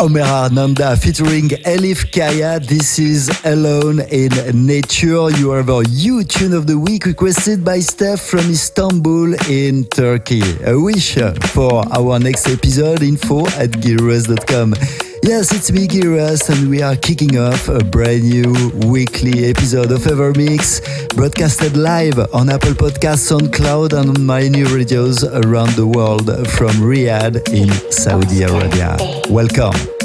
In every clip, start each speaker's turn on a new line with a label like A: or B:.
A: Omer Nanda featuring Elif Kaya. This is Alone in Nature. You have our You Tune of the Week requested by Steph from Istanbul in Turkey. A wish for our next episode info at gearus.com. Yes, it's me, Giras, and we are kicking off a brand new weekly episode of Evermix, broadcasted live on Apple Podcasts, SoundCloud, and on my new radios around the world from Riyadh in Saudi Arabia. Welcome.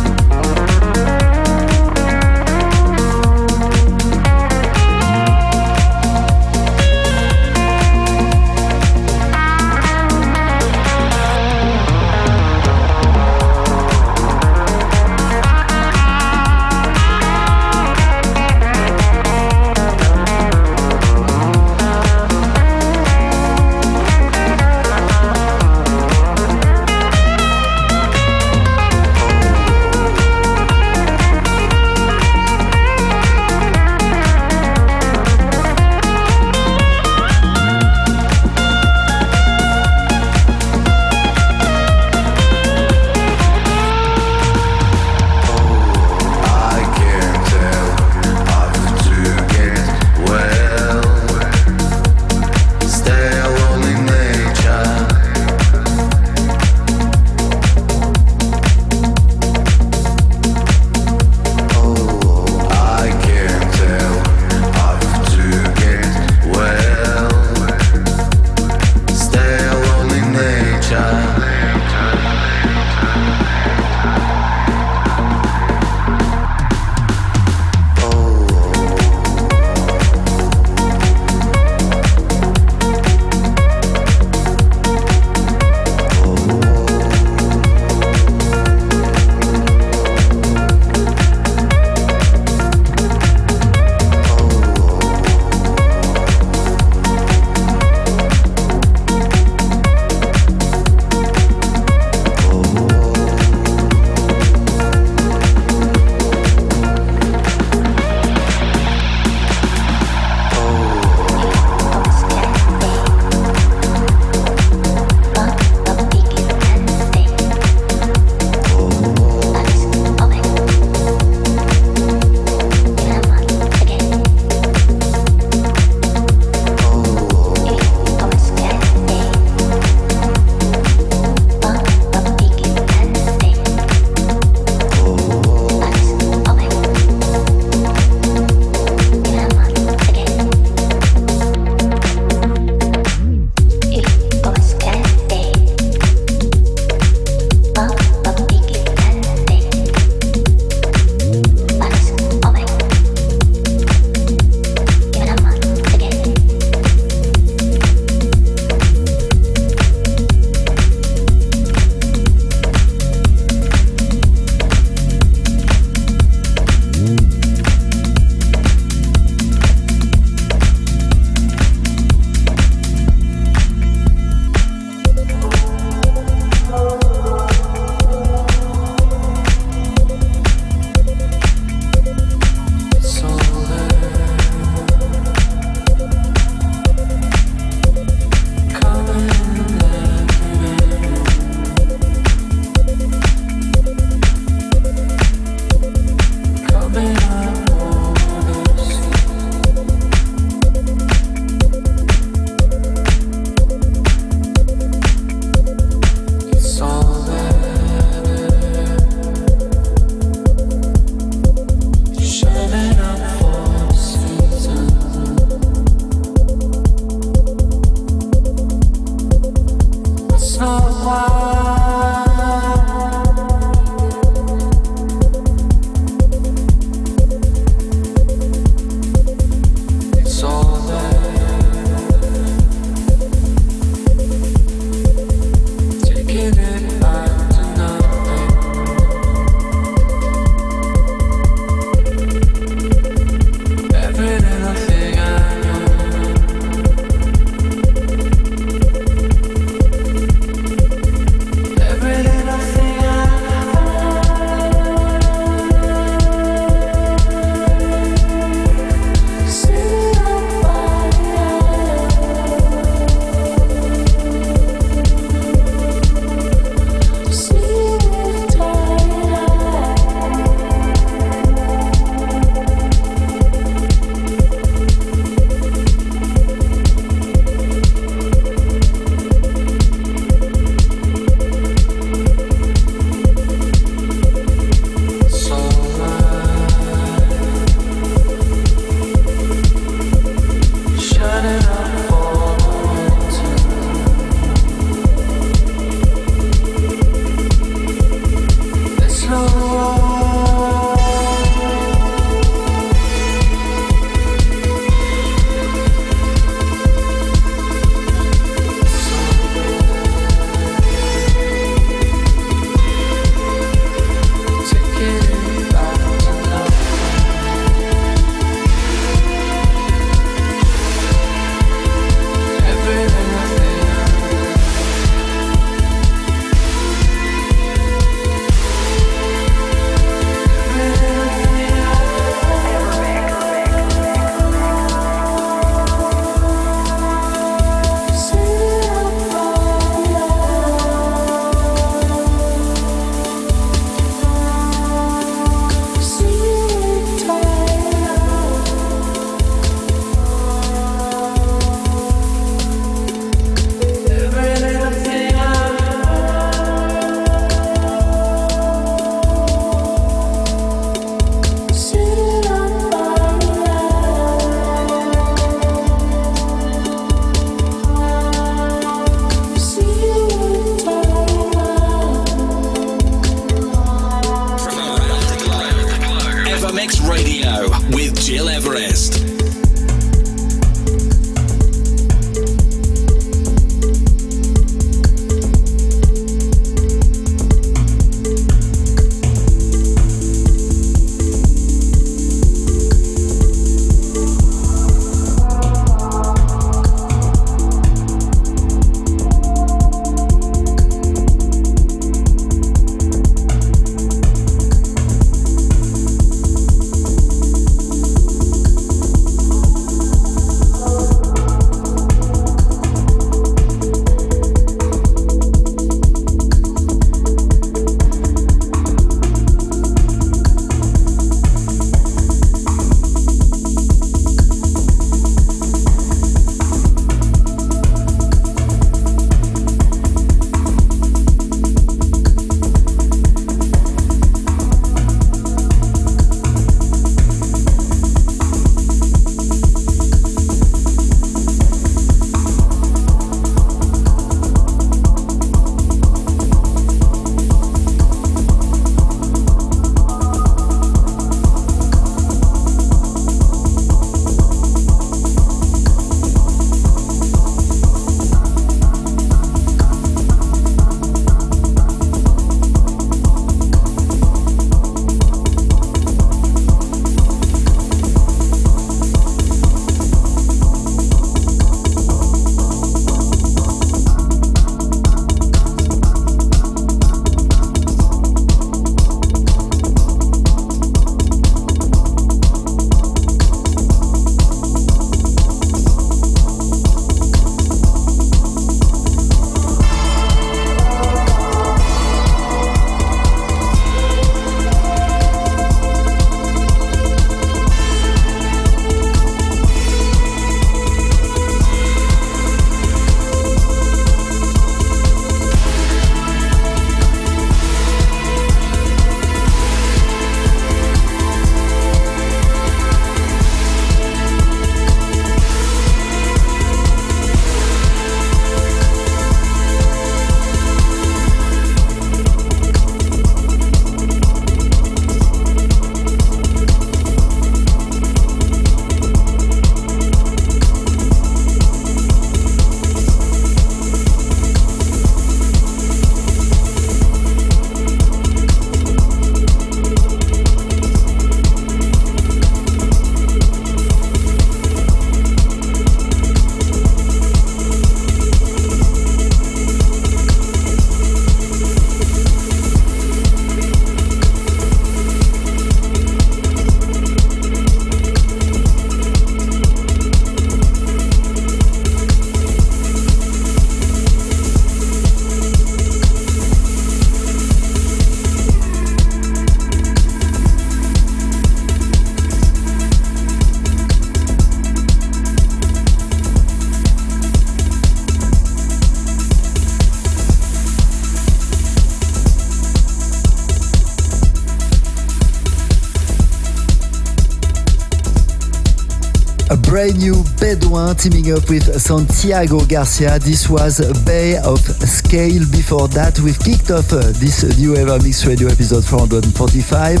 A: Brand new Bedouin teaming up with Santiago Garcia. This was Bay of Scale. Before that, we've kicked off uh, this new Evermix Radio episode 445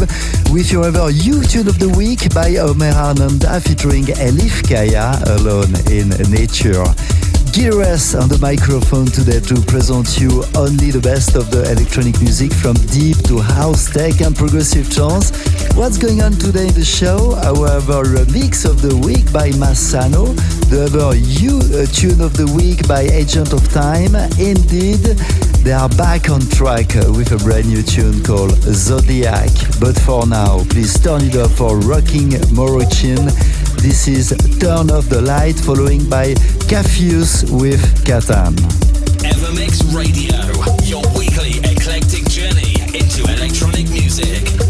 A: with your Ever You Tune of the Week by Omer Ananda featuring Elif Kaya alone in nature. Gires on the microphone today to present you only the best of the electronic music from deep to house tech and progressive trance. What's going on today in the show? Our mix of the week by Massano, the other You uh, tune of the week by Agents of Time. Indeed, they are back on track with a brand new tune called Zodiac. But for now, please turn it up for Rocking Moroccan this is Turn Off the Light, following by Cafius with Katan.
B: Evermix Radio, your weekly eclectic journey into electronic music.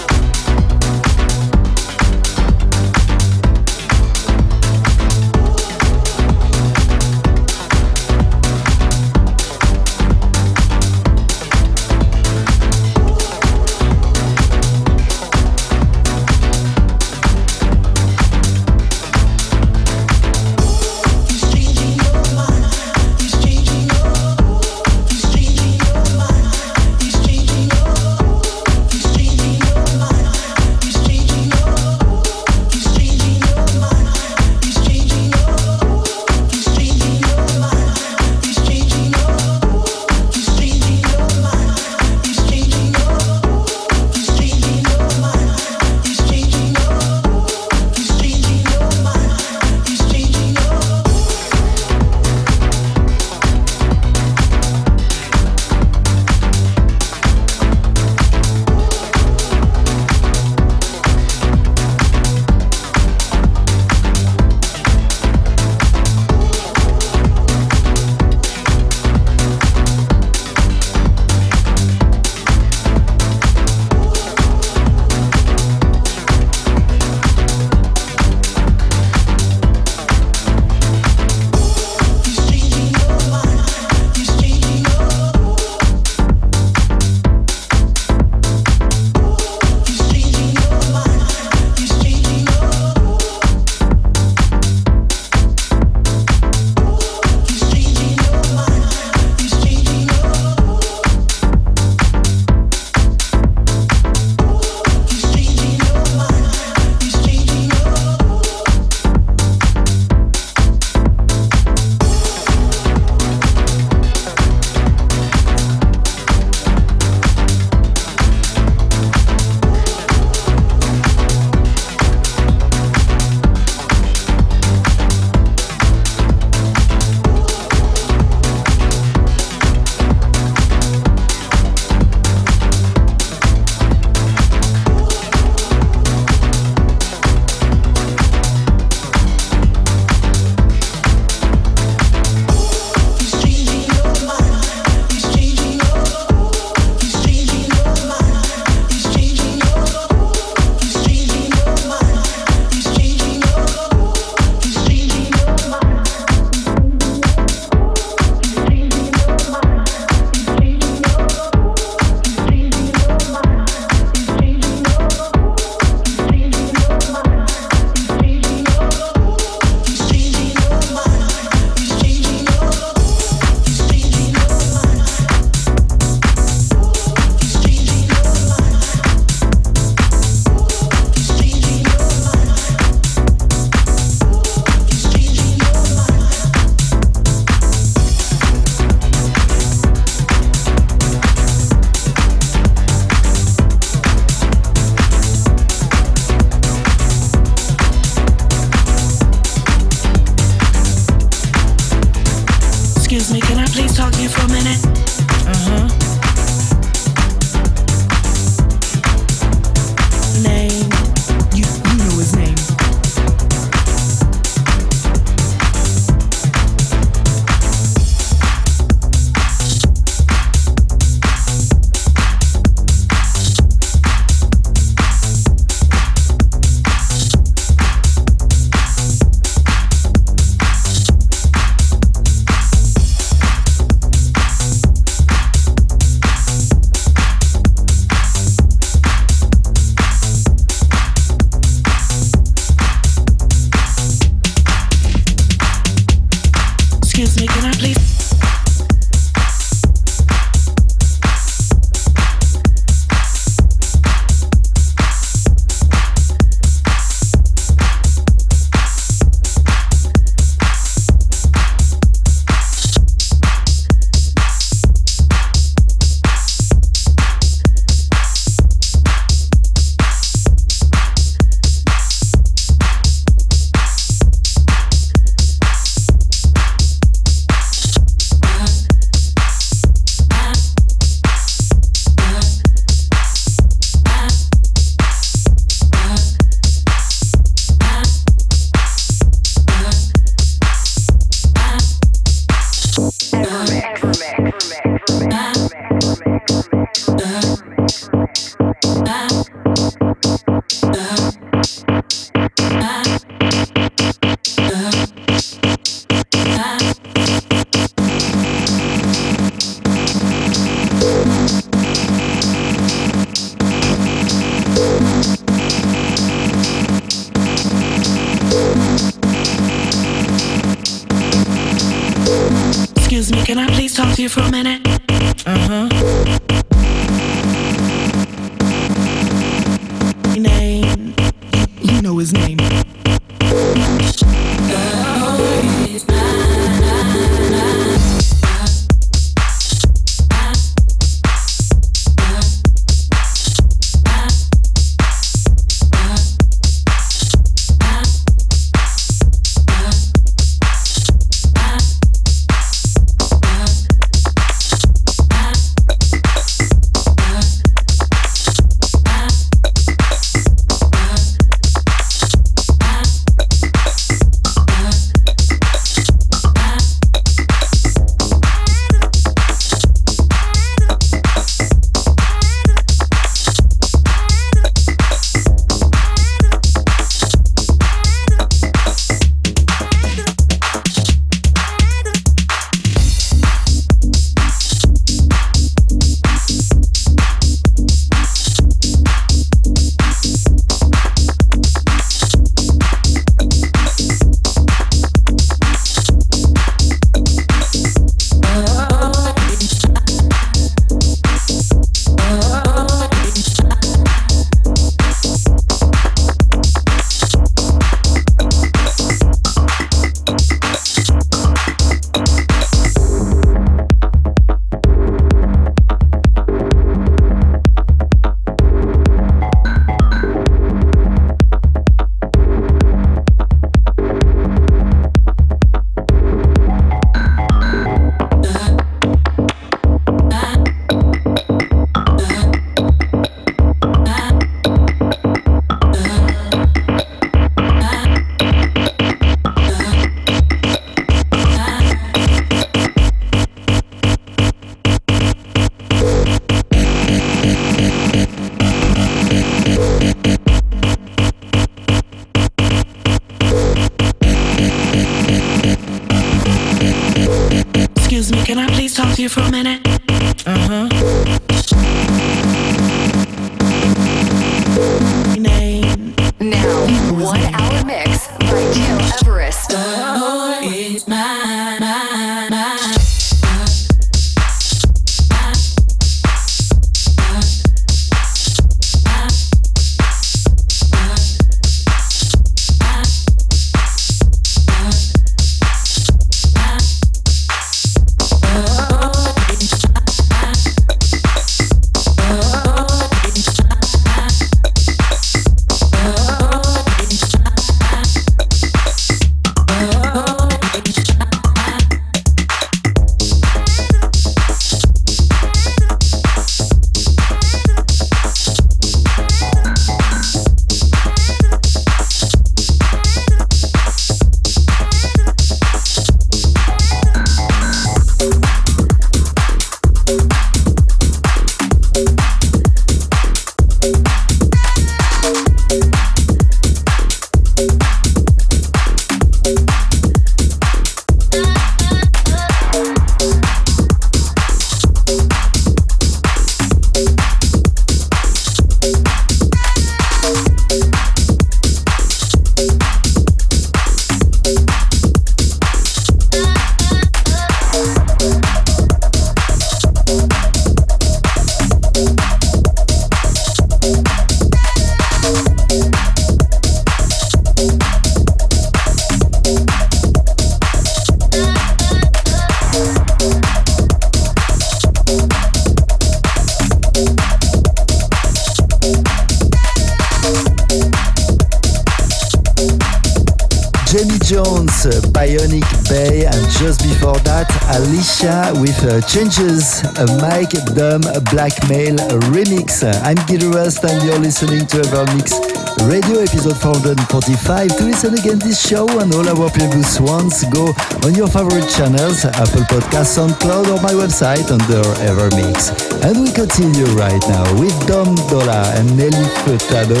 A: Uh, Changes, Mike Dunn Blackmail remix. I'm Gil Everest and you're listening to Evermix Radio episode 445. To listen again this show and all our previous ones, go on your favorite channels, Apple Podcasts, SoundCloud, or my website under Evermix. And we continue right now with Dom Dolla and Nelly Furtado.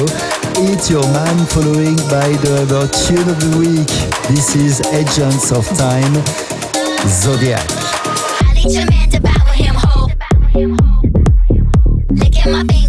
A: Eat Your Man following by the other tune of the week. This is Agents of Time, Zodiac.
C: Need your man bow him whole. Licking my fingers,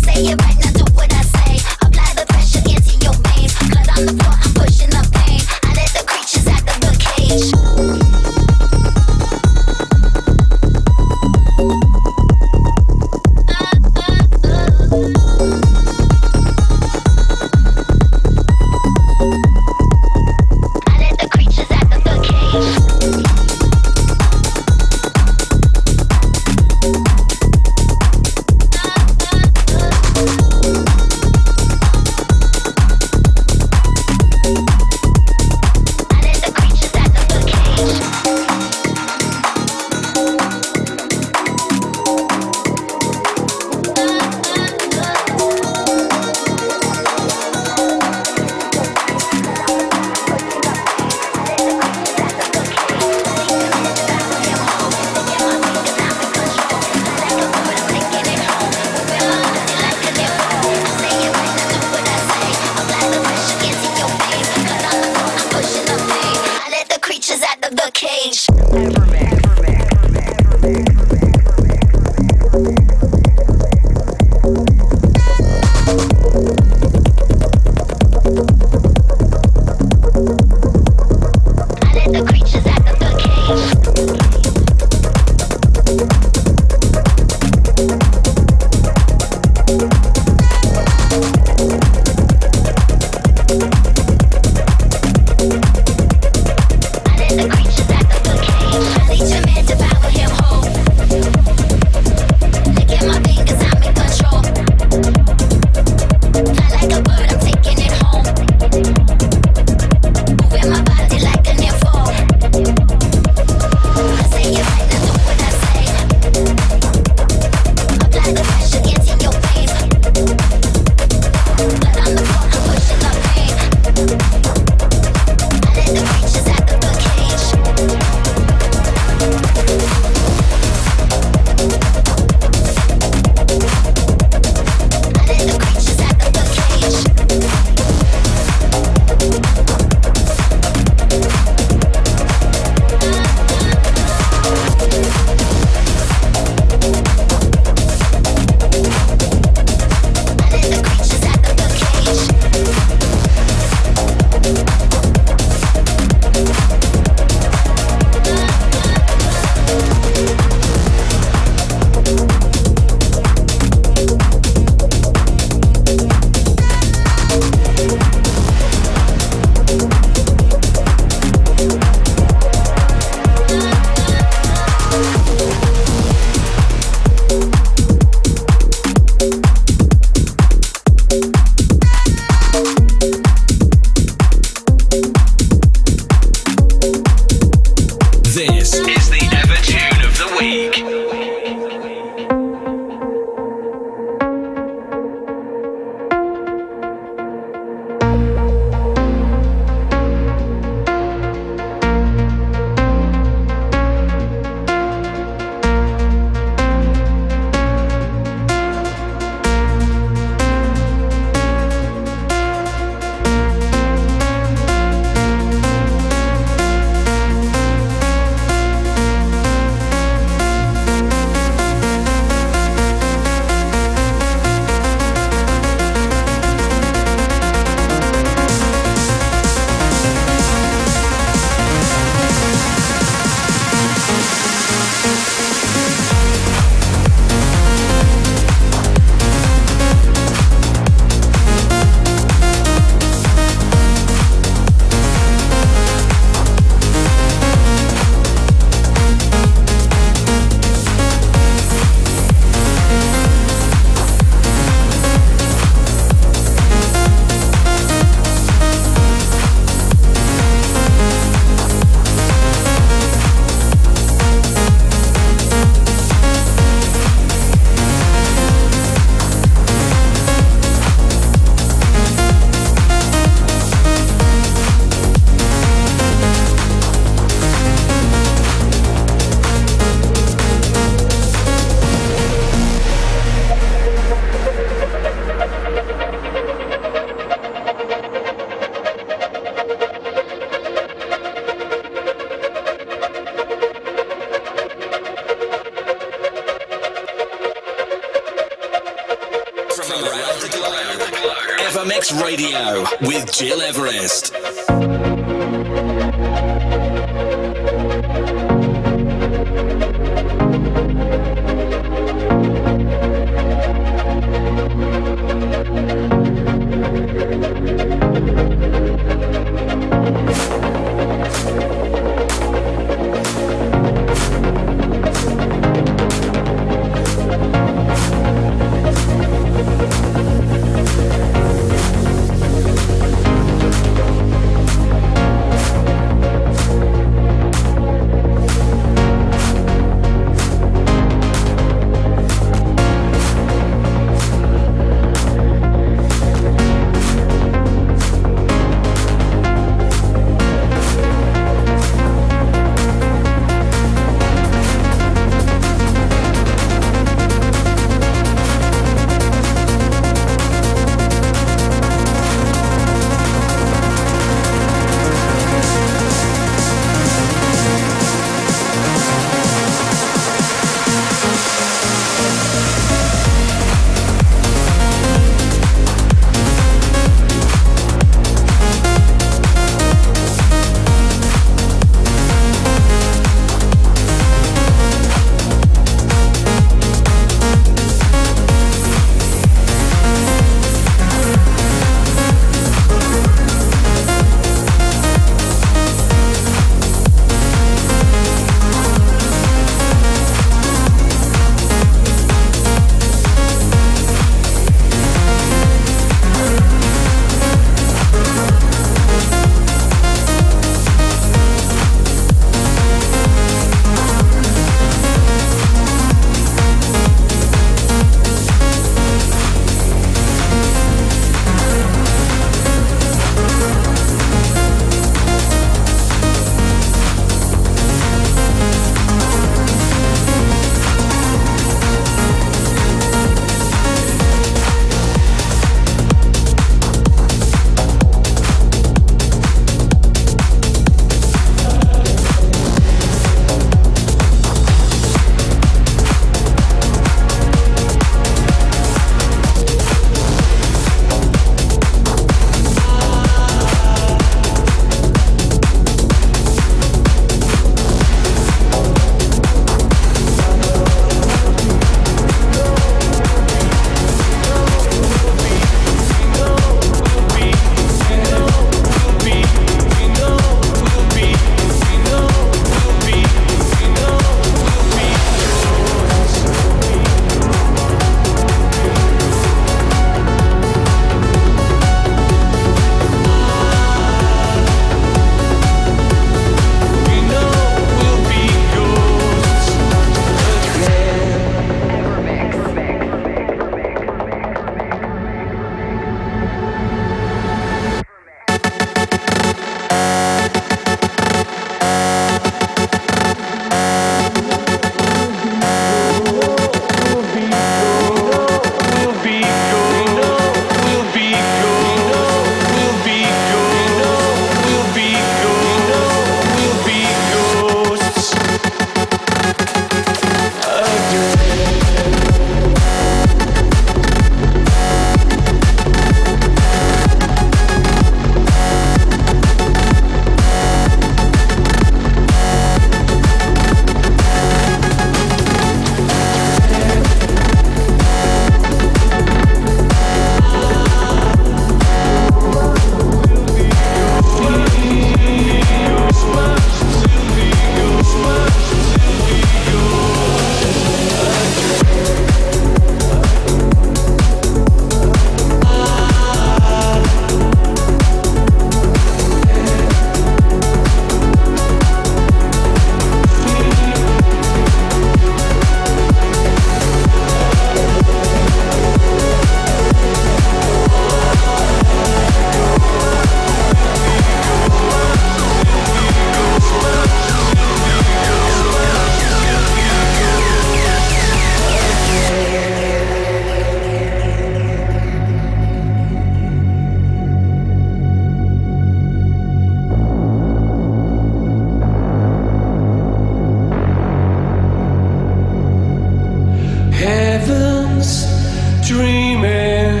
B: dreaming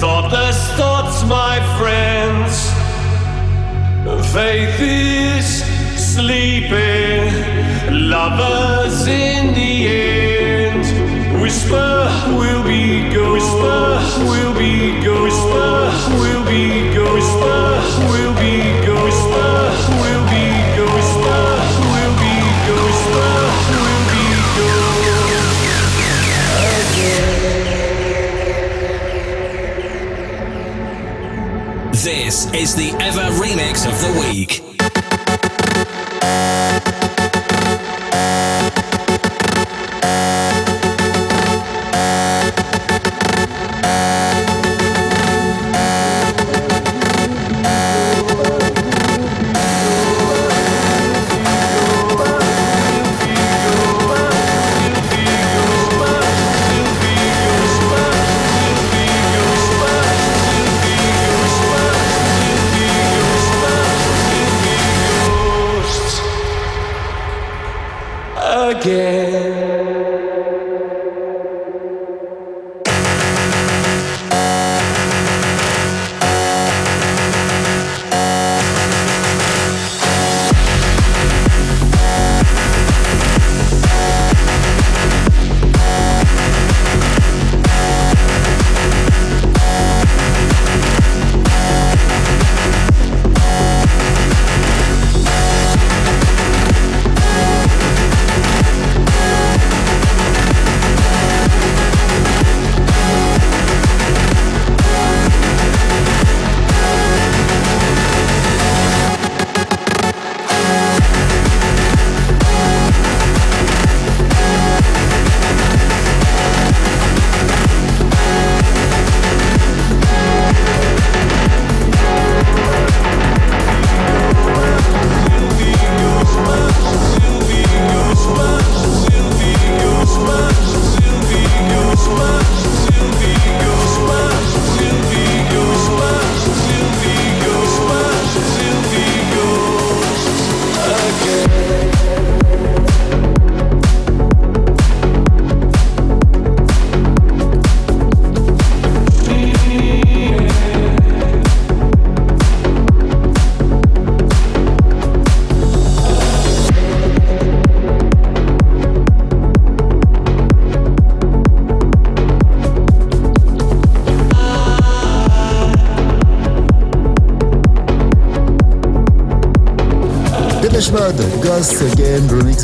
D: thoughtless thoughts, my friends. Faith is sleeping, lovers in the end. Whisper, will be ghost. Whisper, will be ghost. Whisper, will be ghost. be
B: This is the Ever Remix of the Week.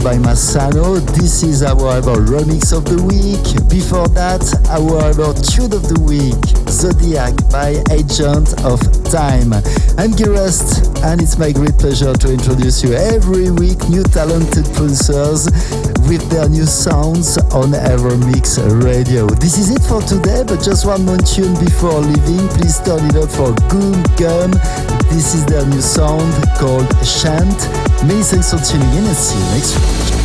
A: By Massano. This is our ever remix of the week. Before that, our ever tune of the week, Zodiac by Agent of Time. I'm Gil Everest, and it's my great pleasure to introduce you every week new talented producers with their new sounds on Evermix Radio. This is it for today, but just one more tune before leaving. Please turn it up for Goom Gum. This is their new sound called Shant. Many thanks for tuning in and see you
B: next week.